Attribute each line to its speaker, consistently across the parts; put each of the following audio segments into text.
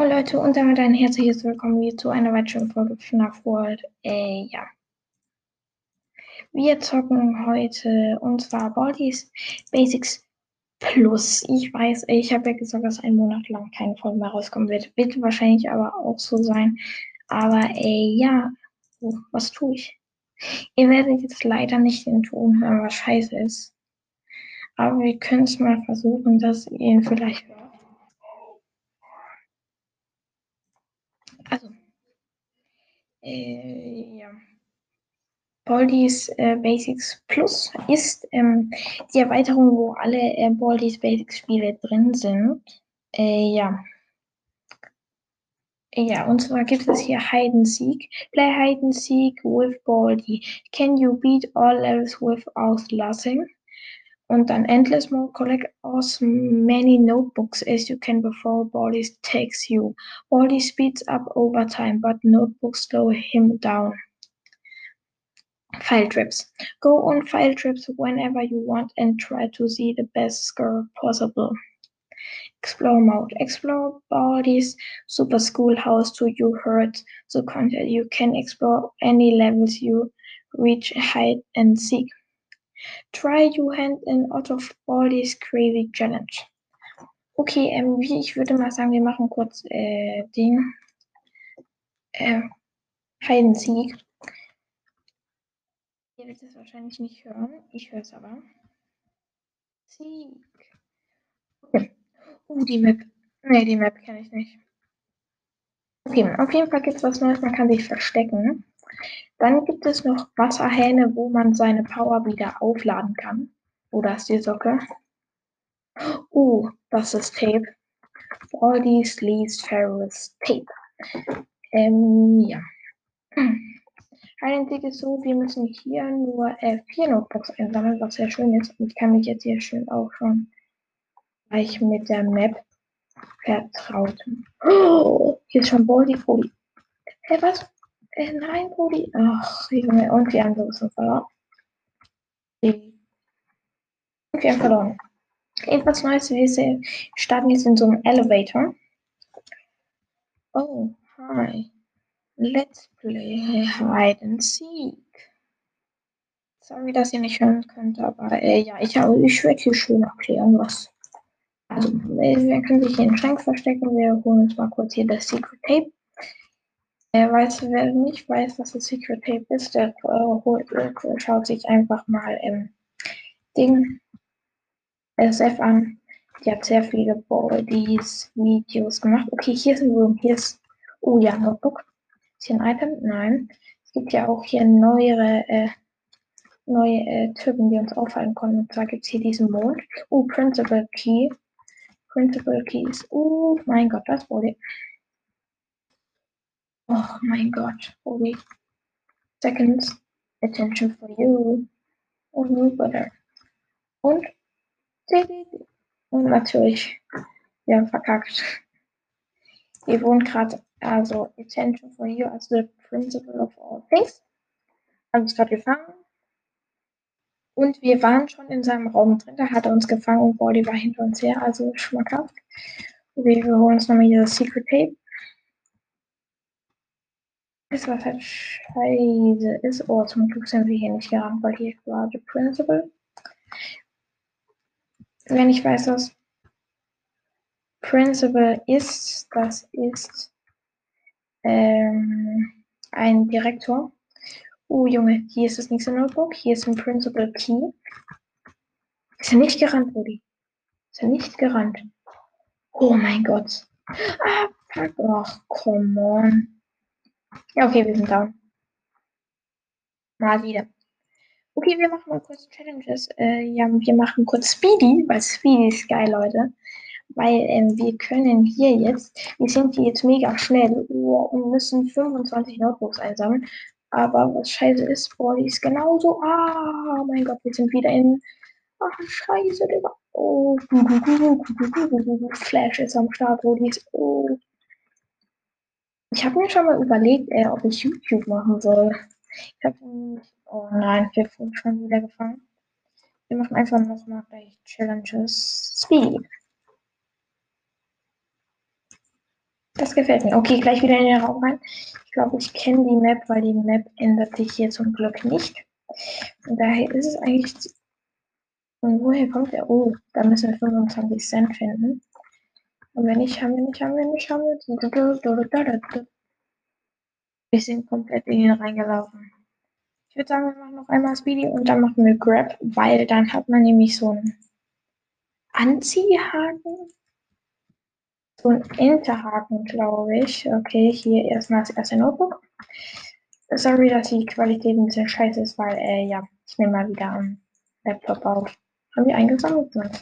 Speaker 1: Oh Leute, und damit ein herzliches Willkommen hier zu einer weiteren Folge FNAF World. Äh, ja. Wir zocken heute und zwar Bodies Basics Plus. Ich weiß, ich habe ja gesagt, dass ein Monat lang keine Folge mehr rauskommen wird. Wird wahrscheinlich aber auch so sein. Aber äh, ja, oh, was tue ich? Ihr werdet jetzt leider nicht den Ton hören, was scheiße ist. Aber wir können es mal versuchen, dass ihr ihn vielleicht hört. Also, äh, ja. Baldi's äh, Basics Plus ist ähm, die Erweiterung, wo alle äh, Baldi's Basics Spiele drin sind. Äh, ja. Ja, und zwar gibt es hier Hide and Seek. Play Hide and Seek with Baldi. Can you beat all levels without losing? Und dann Endless Mode, collect as many notebooks as you can before Baldi takes you. Baldi speeds up over time, but notebooks slow him down. File trips. Go on file trips whenever you want and try to see the best score possible. Explore mode. Explore Baldi's super schoolhouse to you heard the content. You can explore any levels you reach, hide and seek. Try your hand in out of all these crazy challenge. Okay, ähm, ich würde mal sagen, wir machen kurz äh, Ding. Äh, Seek. Ihr werdet es wahrscheinlich nicht hören. Ich höre es aber. Seek. Okay. Uh, die Map. Ne, die Map kenne ich nicht. Okay, auf jeden Fall gibt es was Neues. Man kann sich verstecken. Dann gibt es noch Wasserhähne, wo man seine Power wieder aufladen kann. Oh, da ist die Socke. Oh, das ist Tape. These least Ferris Tape. Ähm, ja. Ein ist so, wir müssen hier nur äh, vier Notebooks einsammeln, was sehr schön ist. Und ich kann mich jetzt hier schön auch schon gleich mit der Map vertrauten. Oh, hier ist schon Baldi Poli. Hä, hey, was? Äh, nein, Brudi. Ach, Junge, und wir haben so verloren. Und wir haben verloren. Etwas Neues, wir starten jetzt in so einem Elevator. Oh, hi. Let's play Hide and Seek. Sorry, dass ihr nicht hören könnt, aber äh, ja, ich, ich werde hier schön erklären, was. Also, äh, wir können sich hier in den Schrank verstecken. Wir holen uns mal kurz hier das Secret Tape. Äh, weiß, wer nicht weiß, was das Secret Tape ist, der äh, äh, schaut sich einfach mal im Ding SF an. Die hat sehr viele Bodies Videos gemacht. Okay, hier ist ein Room. Hier ist. Oh ja, Notebook. Ist hier ein Item? Nein. Es gibt ja auch hier neuere, äh, neue äh, Typen, die uns auffallen können. Und zwar gibt es hier diesen Mond. Oh, Principal Key. Principal Keys. Oh mein Gott, das wurde. Oh mein Gott, holy seconds. Attention for you. Und oh, Butter. Und und natürlich, wir haben verkackt. Wir wohnen gerade, also Attention for you as the principle of all things. Haben uns gerade gefangen. Und wir waren schon in seinem Raum drin. Da hat er uns gefangen und Body war hinter uns her, also schmackhaft. Wir holen uns nochmal hier das Secret Tape. Das was halt scheiße ist. Oh, zum Glück sind wir hier nicht gerannt, weil hier war der Principal. Wenn ich weiß, was Principal ist, das ist ähm, ein Direktor. Oh Junge, hier ist das nächste Notebook. Hier ist ein Principal Key. Ist er nicht gerannt, Rudi? Ist er nicht gerannt? Oh mein Gott. Ah, fuck. Ach, come on. Ja, okay, wir sind da. Mal wieder. Okay, wir machen mal kurz Challenges. Äh, ja, wir machen kurz Speedy, weil Speedy ist geil, Leute. Weil ähm, wir können hier jetzt, wir sind hier jetzt mega schnell oh, und müssen 25 Notebooks einsammeln. Aber was scheiße ist, Body ist genauso. Ah, mein Gott, wir sind wieder in. Ach, scheiße, Digga. Oh, Flash ist am Start, wo die ist. Oh, ich habe mir schon mal überlegt, äh, ob ich YouTube machen soll. Ich habe Oh nein, wir wurden schon wieder gefangen. Wir machen einfach nochmal gleich Challenges. Speed. Das gefällt mir. Okay, gleich wieder in den Raum rein. Ich glaube, ich kenne die Map, weil die Map ändert sich hier zum Glück nicht. Und daher ist es eigentlich. Und woher kommt der? Oh, da müssen wir 25 Cent finden. Und wenn nicht, haben wir nicht, haben wir nicht, haben wir nicht. Wir sind komplett in ihn reingelaufen. Ich würde sagen, wir machen noch einmal Speedy und dann machen wir Grab, weil dann hat man nämlich so einen Anziehhaken. So ein Enterhaken, glaube ich. Okay, hier erstmal das erste Notebook. Sorry, dass die Qualität ein bisschen scheiße ist, weil, äh, ja, ich nehme mal wieder am Laptop auf. Haben wir eingesammelt? Nein.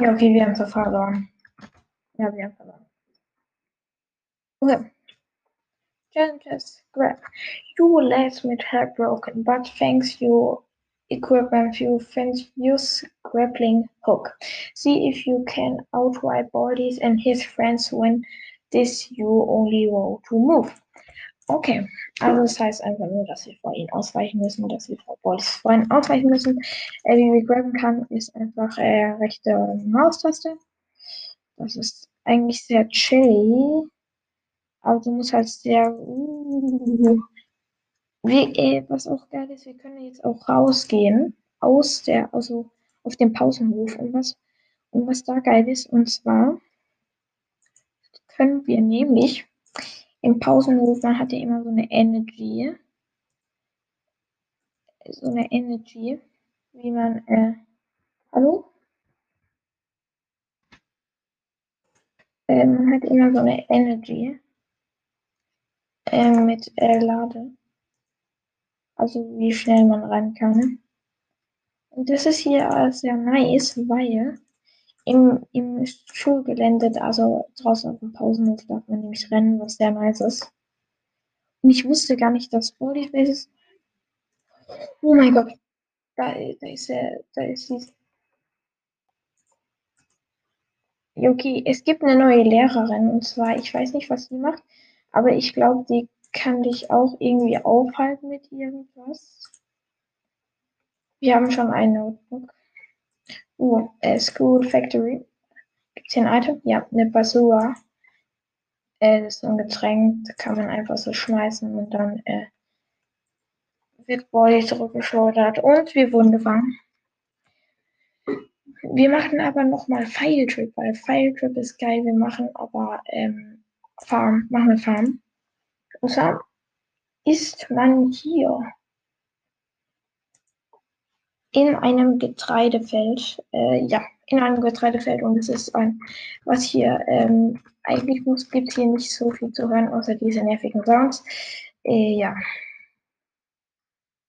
Speaker 1: Ja, okay, wir haben es verloren. Ja, haben verloren. Okay. Challenges, grab. You legs with head broken, but thanks you equipment you can use grappling hook. See if you can outright bodies and his friends when this you only want to move. Okay, also das heißt einfach nur, dass wir vor ihnen ausweichen müssen, dass wir vor Bodies vor ihnen ausweichen müssen. Äh, wie wir grabben kann, ist einfach äh, rechte Maustaste. Das ist eigentlich sehr chilly. Aber du musst halt sehr. Wie, äh, was auch geil ist, wir können jetzt auch rausgehen aus der, also auf dem Pausenhof und was, und was da geil ist, und zwar können wir nämlich im Pausenhof, man hat ja immer so eine Energy, so eine Energy, wie man, äh, hallo? Äh, man hat immer so eine Energy äh, mit äh, Lade. Also wie schnell man rein kann. Und das ist hier sehr nice, weil im, im Schulgelände, also draußen auf dem Pausenhof, darf man nämlich rennen, was sehr nice ist. Und ich wusste gar nicht, dass Body Spaces. Oh mein Gott. Da, da ist er, da ist sie. Okay, es gibt eine neue Lehrerin und zwar, ich weiß nicht, was sie macht, aber ich glaube, die kann dich auch irgendwie aufhalten mit irgendwas. Wir haben schon ein Notebook. Uh, äh, School Factory. Gibt es hier ein Item? Ja, eine Basua. Äh, das ist ein Getränk, kann man einfach so schmeißen und dann äh, wird Body zurückgeschleudert und wir wurden gefangen. Wir machen aber nochmal File Trip, weil File Trip ist geil. Wir machen aber ähm, Farm, machen wir Farm. Und zwar ist man hier in einem Getreidefeld, äh, ja, in einem Getreidefeld und es ist ein, was hier, ähm, eigentlich gibt es hier nicht so viel zu hören, außer diese nervigen Sounds. Äh, ja.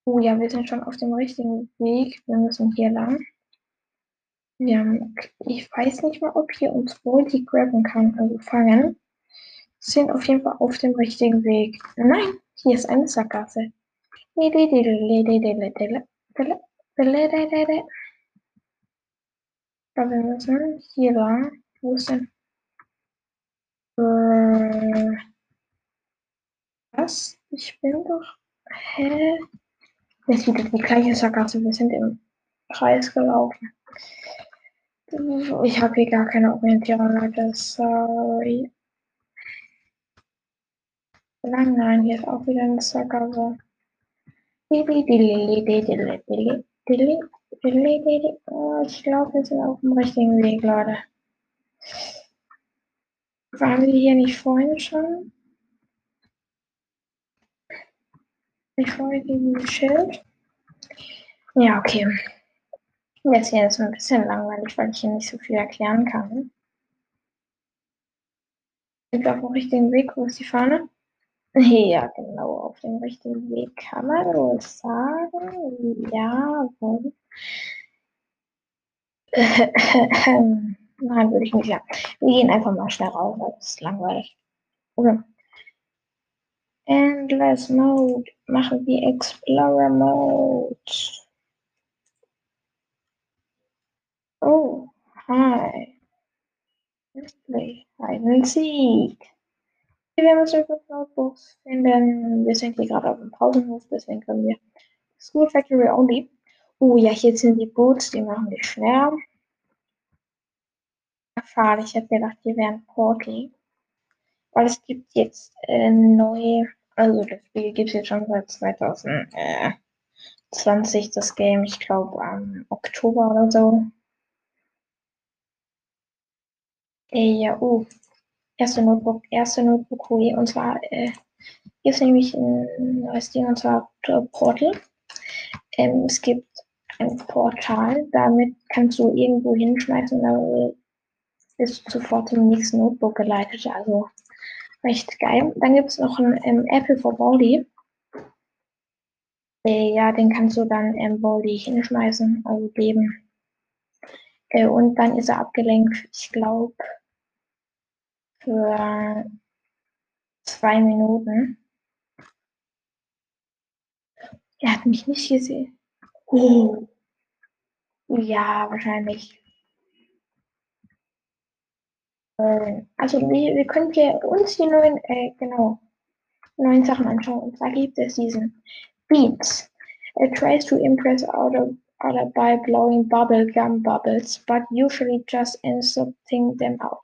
Speaker 1: Oh ja, wir sind schon auf dem richtigen Weg. Wir müssen hier lang. Wir haben, ich weiß nicht mal, ob hier uns Volti grabben kann, also fangen. Sind auf jeden Fall auf dem richtigen Weg. Nein, hier ist eine Sackgasse. Aber wir müssen hier lang. Wo ist denn? Äh, was? Ich bin doch. Hä? Das ist wieder die gleiche Sackgasse. Wir sind im Kreis gelaufen. Ich habe hier gar keine Orientierung, Leute. Sorry. Nein, nein, hier ist auch wieder eine Sackgasse. Oh, ich glaube, wir sind auf dem richtigen Weg, Leute. Waren wir hier nicht vorhin schon? Ich folge diesem Schild. Ja, okay. Jetzt hier ist ein bisschen langweilig, weil ich hier nicht so viel erklären kann. Sind wir auf dem richtigen Weg? Wo ist die Fahne? Ja, genau, auf dem richtigen Weg kann man wohl sagen. Ja, wohl. Nein, würde ich nicht sagen. Wir gehen einfach mal schnell raus, weil es ist langweilig. Okay. Endless Mode. Machen wir Explorer Mode. Oh, hi. Let's play Hide and. Wir müssen kurz Notebooks finden. Wir sind hier gerade auf dem Pausenhof, deswegen können wir School Factory Only. Oh ja, hier sind die Boots, die machen wir schneller. Schade, ich hätte gedacht, die wären Portal. Weil es gibt jetzt äh, neu, also das Spiel gibt es jetzt schon seit 2020, das Game, ich glaube am Oktober oder so. Äh, ja, oh, erste Notebook, erste Notebook Hui, und zwar äh, hier ist nämlich ein neues Ding, und zwar Portal. Ähm, es gibt ein Portal, damit kannst du irgendwo hinschmeißen, da bist du sofort zum nächsten Notebook geleitet. Also recht geil. Dann gibt es noch ein ähm, Apple for Baldi. Äh, ja, den kannst du dann ähm, Baldi hinschmeißen, also geben. Äh, und dann ist er abgelenkt, ich glaube, für zwei Minuten. Er hat mich nicht gesehen. Oh. Ja, wahrscheinlich. Äh, also wir, wir können hier uns die neuen, äh, genau, neuen Sachen anschauen. Und zwar gibt es diesen Beats. It tries to impress other, other by blowing bubble gum bubbles, but usually just inserting them out.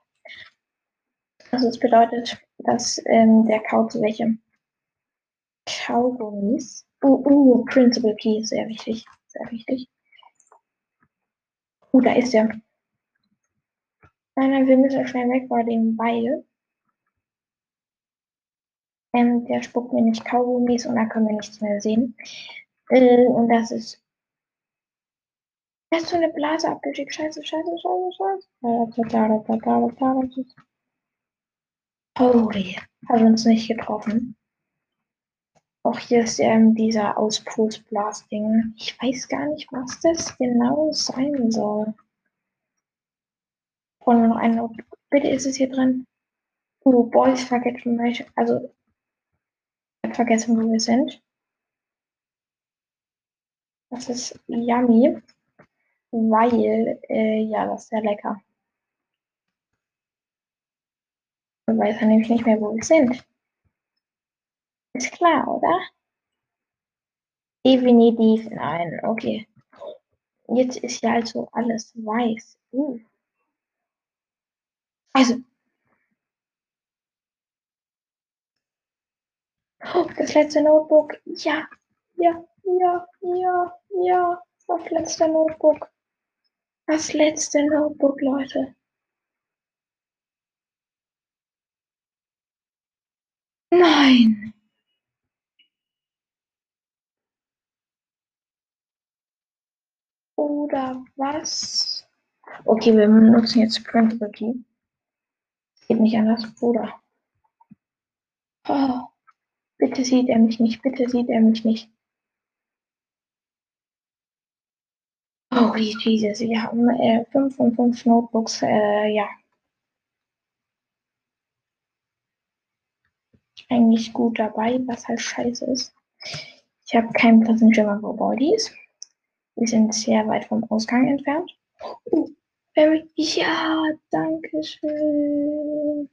Speaker 1: Also es bedeutet, dass ähm, der kaut welche Kaugummis. Uh, uh, Principal Key, sehr wichtig, sehr wichtig. Uh, da ist er. Nein, nein, wir müssen schnell weg vor dem, weil ähm, der spuckt mir nicht Kaugummis und da können wir nichts mehr sehen. Äh, und das ist. Ist so eine Blase abgeschickt. Scheiße, scheiße, scheiße, scheiße. Holy, hat uns nicht getroffen. Auch hier ist ähm, dieser Auspuls-Blasting. Ich weiß gar nicht, was das genau sein soll. Wollen wir noch einen? Bitte ist es hier drin. Oh, Boys forget Also, ich vergessen, wo wir sind. Das ist yummy, weil, äh, ja, das ist sehr lecker. Und weiß er nämlich nicht mehr, wo wir sind. Ist klar, oder? Definitiv nein. Okay. Jetzt ist ja also alles weiß. Uh. Also. Oh, das letzte Notebook. Ja, ja, ja, ja, ja. Das letzte Notebook. Das letzte Notebook, Leute. Nein. Oder was? Okay, wir benutzen jetzt Printable Key. Geht nicht anders, Bruder. Oh, bitte sieht er mich nicht, bitte sieht er mich nicht. Oh, Jesus, wir haben äh, 5 von 5 Notebooks, äh, ja. eigentlich gut dabei, was halt scheiße ist. Ich habe keinen Platz in Gym, wo Bodies. Wir sind sehr weit vom Ausgang entfernt. Oh, Barry, ja, danke schön.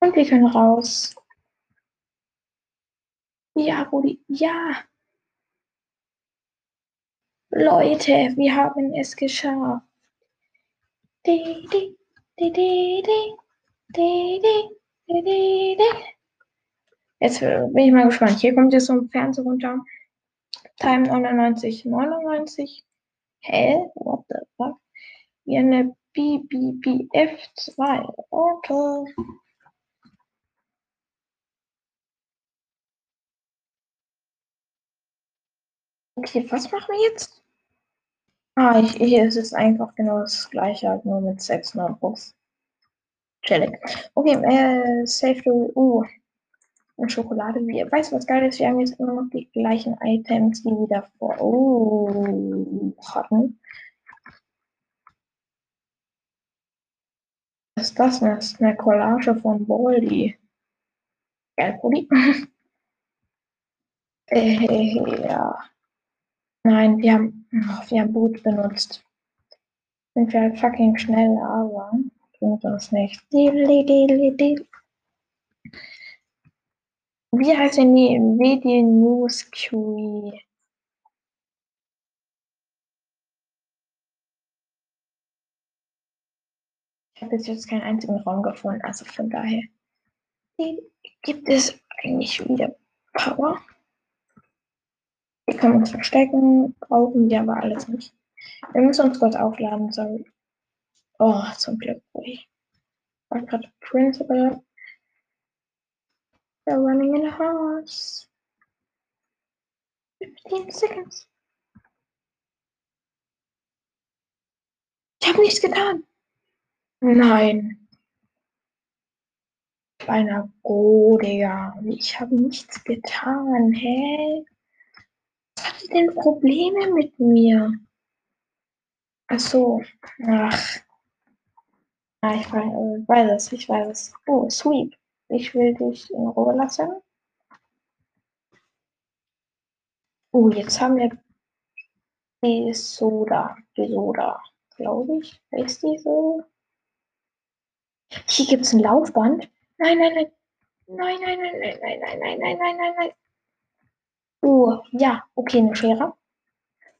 Speaker 1: Und wir können raus. Ja, Rudi, ja. Leute, wir haben es geschafft. Ding, ding, ding, ding, ding. Jetzt bin ich mal gespannt. Hier kommt jetzt so ein Fernseher runter. Time 99, 99. Hä? What the fuck? Wie eine BBBF2. Okay. Okay, was machen wir jetzt? Ah, ich, hier ist es einfach genau das gleiche, halt nur mit 6 Notebooks. Chillig. Okay, äh, Save the. Uh, und Schokolade. Wir, weißt du, was geil ist? Wir haben jetzt immer noch die gleichen Items, die wir davor oh, hatten. Was ist das? Das ist eine Collage von Baldi. Geil, Pulli. äh, ja. Nein, wir haben, wir haben Boot benutzt. Sind wir halt fucking schnell, aber bringt uns nicht. Wie heißt denn die WD News Query? Ich habe bis jetzt keinen einzigen Raum gefunden, also von daher gibt es eigentlich wieder Power. Wir können uns verstecken, brauchen wir aber alles nicht. Wir müssen uns kurz aufladen, sorry. Oh, zum Glück. Ich war gerade Principal. They're running in a horse. 15 seconds. Ich habe nichts getan. Nein. Kleiner Bro, Digga. Ich habe nichts getan. Hä? Was hat sie denn Probleme mit mir? Ach so. Ach. Ah, ich weiß es, ich weiß es. Oh, Sweep. Ich will dich in Ruhe lassen. Oh, jetzt haben wir die Soda. Die Soda, glaube ich. Ist die so? Hier gibt es ein Laufband. Nein, nein, nein. Nein, nein, nein, nein, nein, nein, nein, nein, nein, nein, nein. Oh, ja, okay, eine Schere.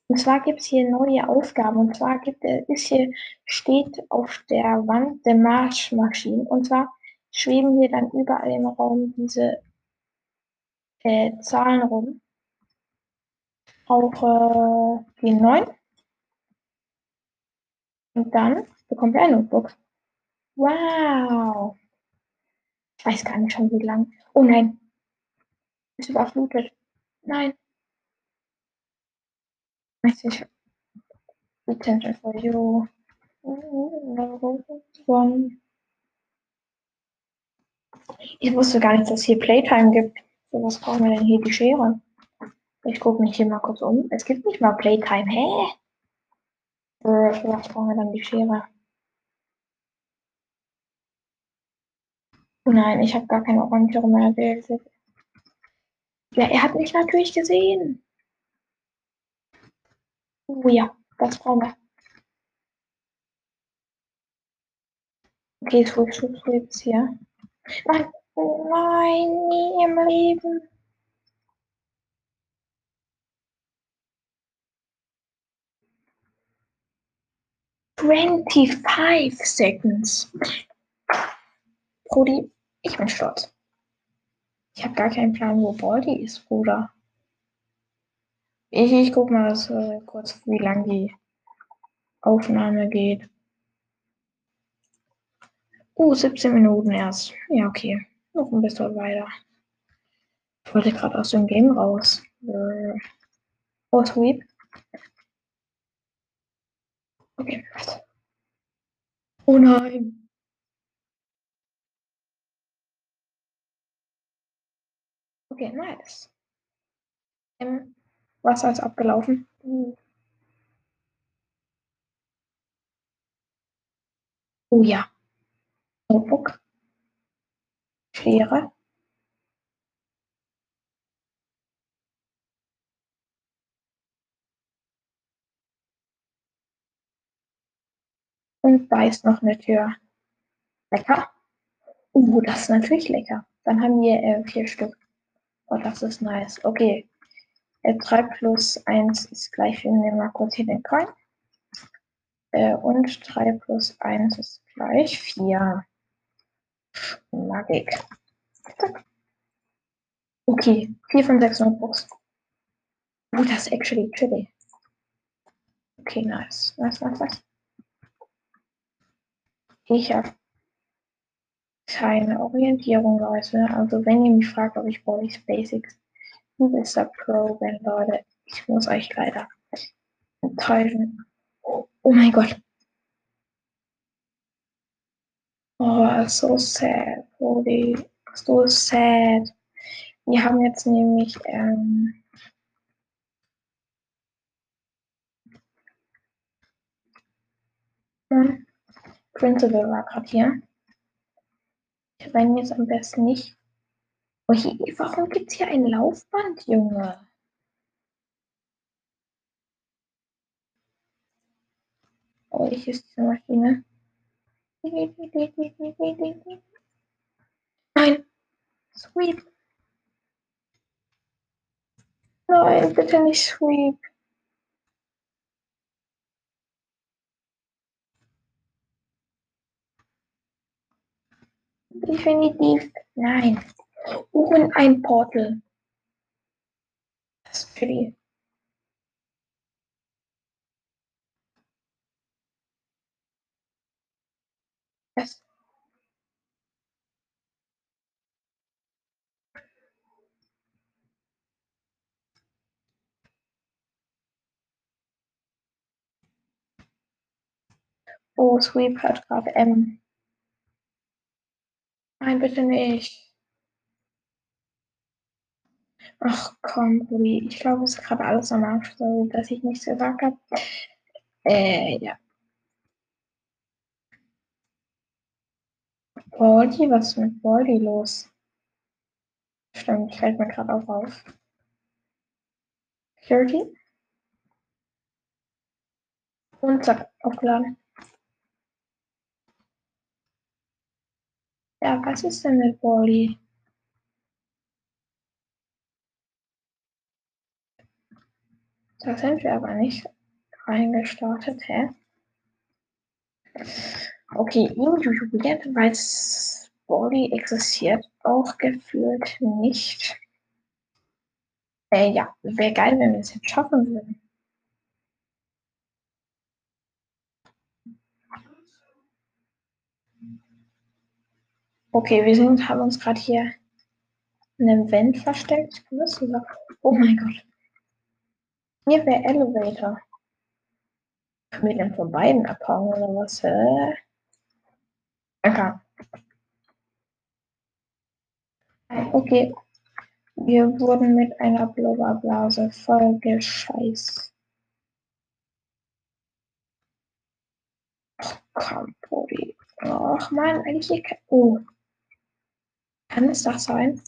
Speaker 1: Und zwar gibt es hier neue Aufgaben. Und zwar gibt es hier, steht auf der Wand der Marschmaschinen. Und zwar schweben hier dann überall im Raum diese äh, Zahlen rum. Auch äh, die 9. Und dann bekommt ihr ein Notebook. Wow. Ich weiß gar nicht schon wie lang. Oh nein. Ist überflutet. Nein. Message. Attention for you. Ich wusste gar nicht, dass es hier Playtime gibt. So was brauchen wir denn hier die Schere? Ich gucke mich hier mal kurz um. Es gibt nicht mal Playtime. Hä? Für was brauchen wir dann die Schere? Nein, ich habe gar keine Orientierung mehr gewählt. Ja, er hat mich natürlich gesehen. Oh ja, das brauchen wir. Okay, Sweep, Sweep, Sweep ist hier. Nein, nein, nie im Leben. Twenty-five seconds. Brody, ich bin stolz. Ich habe gar keinen Plan, wo Baldi ist, Bruder. Ich, ich guck mal das, äh, kurz, wie lang die Aufnahme geht. Oh, 17 Minuten erst. Ja, okay. Noch ein bisschen weiter. Ich wollte gerade aus dem Game raus. Äh, oh, Sweep. Okay, warte. Oh nein. Okay, nice. Im Wasser ist abgelaufen. Uh. Oh ja. Notebook. Schere. Und da ist noch eine Tür. Lecker. Uh, das ist natürlich lecker. Dann haben wir äh, vier Stück. Oh, das ist nice. Okay. Äh, 3 plus 1 ist gleich, wir nehmen mal kurz hier den Coin. Äh, und 3 plus 1 ist gleich 4. Magik. Okay, 4 von 6 Notebooks. Oh, das ist actually chilly. Okay, nice. Nice, nice, nice. Ich habe keine Orientierung, Leute. Also wenn ihr mich fragt, ob ich Body's Basics Vista Pro bin, Leute, ich muss euch leider enttäuschen. Oh, oh mein Gott. Oh, so sad, Body. So sad. Wir haben jetzt nämlich ähm, Principal war gerade hier. Ich renne jetzt am besten nicht. Oh, hier, warum gibt es hier ein Laufband, Junge? Oh, ich ist diese Maschine. Nein. Sweep. Nein, bitte nicht Sweep. Definitiv nein. Und ein Portal. Das ist für die. Das. Oh, Sweep hat gerade M. Nein, bitte nicht. Ach komm, Rudi. Ich glaube, es ist gerade alles am Arsch, so dass ich nichts gesagt habe. Äh, ja. Baldi, was ist mit Baldi los? Stimmt, fällt mir gerade auch auf. Security. Und zack, aufgeladen. Ja, was ist denn mit Baldi? Da sind wir aber nicht reingestartet, hä? Okay, individuell, weil Body existiert auch gefühlt nicht. Äh, ja, wäre geil, wenn wir es jetzt schaffen würden. Okay, wir sind, haben uns gerade hier in einem Vent versteckt. Oh mein Gott. Hier wäre Elevator. Können wir denn von beiden abhauen oder was? Hä? Okay. Okay. Wir wurden mit einer Blubberblase voll gescheißt. Ach komm, Brody. Ach man, eigentlich kein. Oh. Kann es das sein?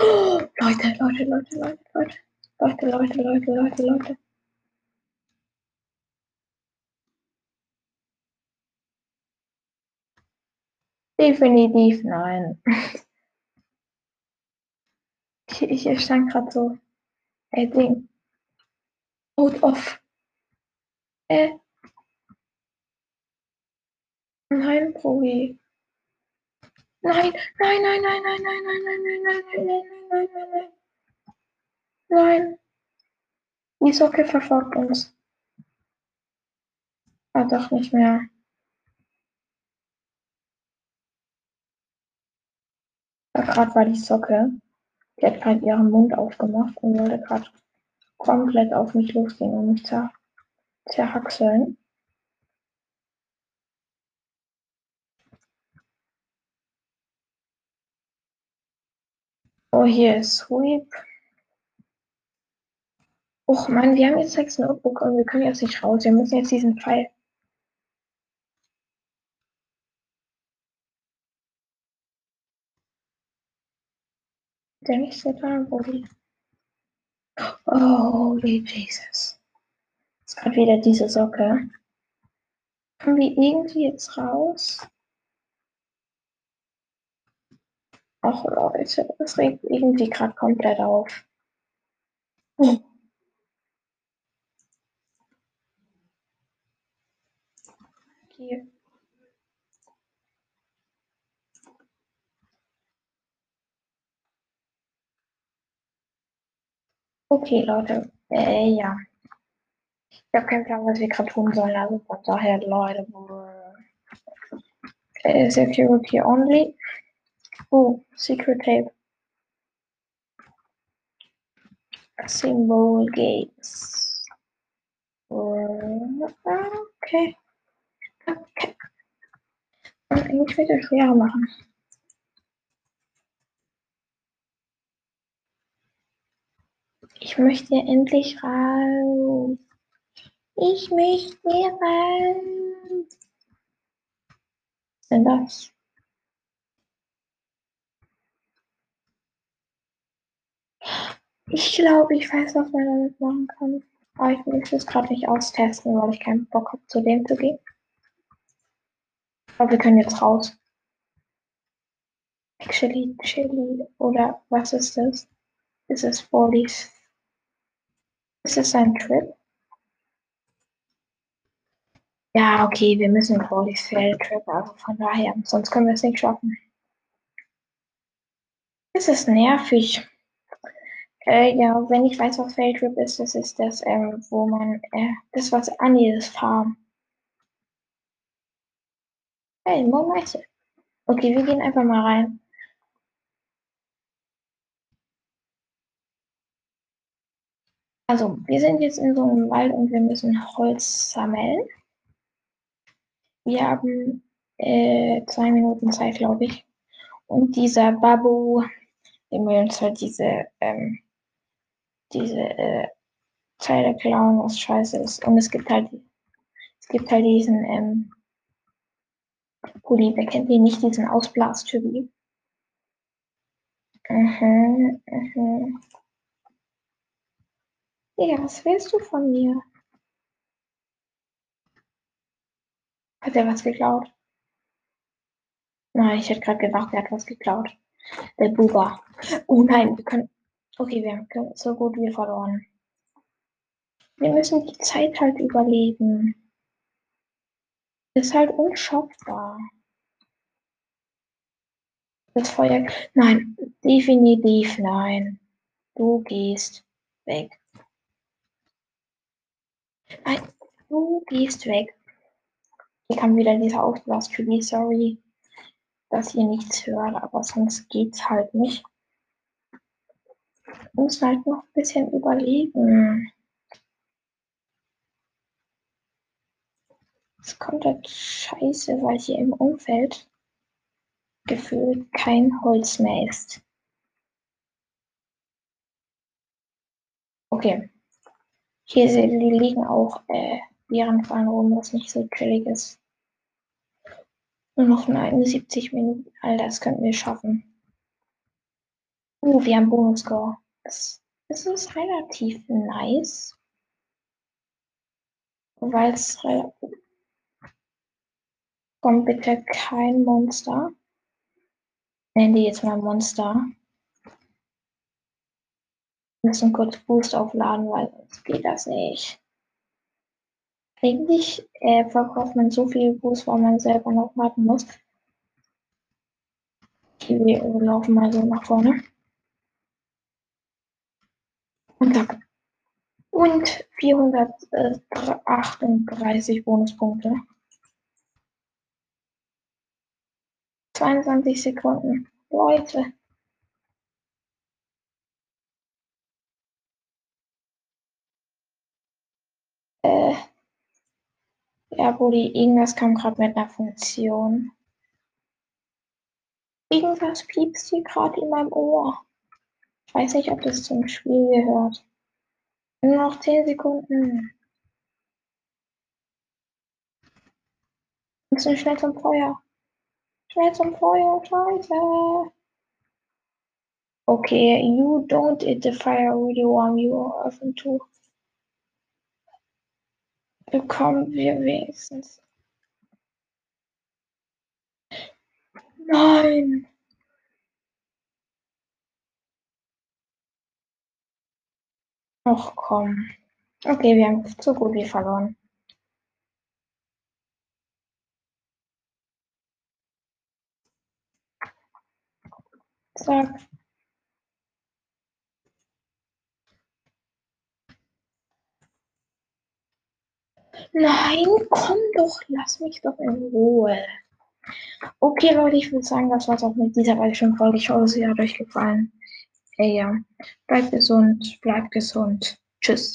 Speaker 1: Oh, Leute, Leute, Leute, Leute, Leute. Leute, Leute, Leute, Leute, Leute. Definitiv nein. Ich, ich stand gerade so. Ey, Ding. Out off. Äh. Nein, Probi. Nein, nein, nein, nein, nein, nein, nein, nein, nein, nein, nein, nein, nein, nein, nein. Nein. Die Socke verfolgt uns. Ah, doch nicht mehr. Da gerade war die Socke. Die hat gerade ihren Mund aufgemacht und wollte gerade komplett auf mich losgehen und mich zer zerhackseln. Oh, hier ist Sweep. Och man, wir haben jetzt sechs Notebook und wir können jetzt nicht raus. Wir müssen jetzt diesen Pfeil. Der da, Body. Oh, Jesus. Jetzt gerade wieder diese Socke. Kommen wir irgendwie jetzt raus? Ach Leute, das regt irgendwie gerade komplett auf. Oh. Hier. Okay, Leute. Äh, ja. Ich habe keinen Plan, was wir gerade tun sollen. Also von daher, Leute. Äh, Security only. Oh, Secret Tape. Symbol Gates. Äh, okay. Eigentlich wird es schwerer machen. Ich möchte endlich raus. Ich möchte raus. Was denn das? Ich glaube, ich weiß, was man damit machen kann. Aber ich möchte es gerade nicht austesten, weil ich keinen Bock habe, zu dem zu gehen. Aber wir können jetzt raus. Actually, Chili. Oder was ist das? Ist es Bodies? Ist es ein Trip? Ja, okay, wir müssen Bodies Feld Trip, also von daher, sonst können wir es nicht schaffen. Es ist nervig. Äh, ja, wenn ich weiß, was Failtrip ist, das ist das, ähm, wo man, äh, das was Anni ist, Farm. Hey, Moment. Okay, wir gehen einfach mal rein. Also, wir sind jetzt in so einem Wald und wir müssen Holz sammeln. Wir haben äh, zwei Minuten Zeit, glaube ich. Und dieser Babu, der will uns halt diese, ähm, diese äh, Teile klauen, was scheiße ist. Und es gibt halt, es gibt halt diesen ähm, Pulli, wer kennt den nicht, diesen Ausblastypi. Mhm, mhm. Ja, was willst du von mir? Hat er was geklaut? Nein, ich hätte gerade gedacht, er hat was geklaut. Der Buba. Oh nein, wir können. Okay, wir haben so gut wie verloren. Wir müssen die Zeit halt überleben. Ist halt unschaffbar. Das Feuer. Nein, definitiv nein. Du gehst weg. Nein, du gehst weg. Hier kam wieder dieser Ausblast für die. Sorry, dass ihr nichts hört, aber sonst geht's halt nicht. Wir müssen halt noch ein bisschen überlegen. Es kommt halt scheiße, weil hier im Umfeld gefühlt kein Holz mehr ist. Okay. Hier liegen auch äh, Bärenfallen rum, was nicht so chillig ist. Nur noch 79 Minuten. All das könnten wir schaffen. Uh, wir haben Bonusscore. Das, das ist relativ nice. Weil es relativ. Komm bitte kein Monster. Nennen die jetzt mal Monster. Wir müssen kurz Boost aufladen, weil sonst geht das nicht. Eigentlich äh, verkauft man so viel Boost, weil man selber noch warten muss. Wir laufen mal so nach vorne. Und zack. Und 438 Bonuspunkte. 22 Sekunden. Leute. Äh. Ja, Brudi, irgendwas kam gerade mit einer Funktion. Irgendwas piepst hier gerade in meinem Ohr. Ich weiß nicht, ob das zum Spiel gehört. Nur noch 10 Sekunden. Wir müssen schnell zum Feuer. Schnell zum Feuer, Scheiße. Okay, you don't eat the fire really warm, you open to. Bekommen wir wenigstens. Nein. Ach komm. Okay, wir haben so gut wie verloren. Zack. Nein, komm doch, lass mich doch in Ruhe. Okay, Leute, ich würde sagen, das war's auch mit dieser weiteren Folge. Ich hoffe, sie hat euch gefallen. Ey, ja, bleibt gesund, bleibt gesund. Tschüss.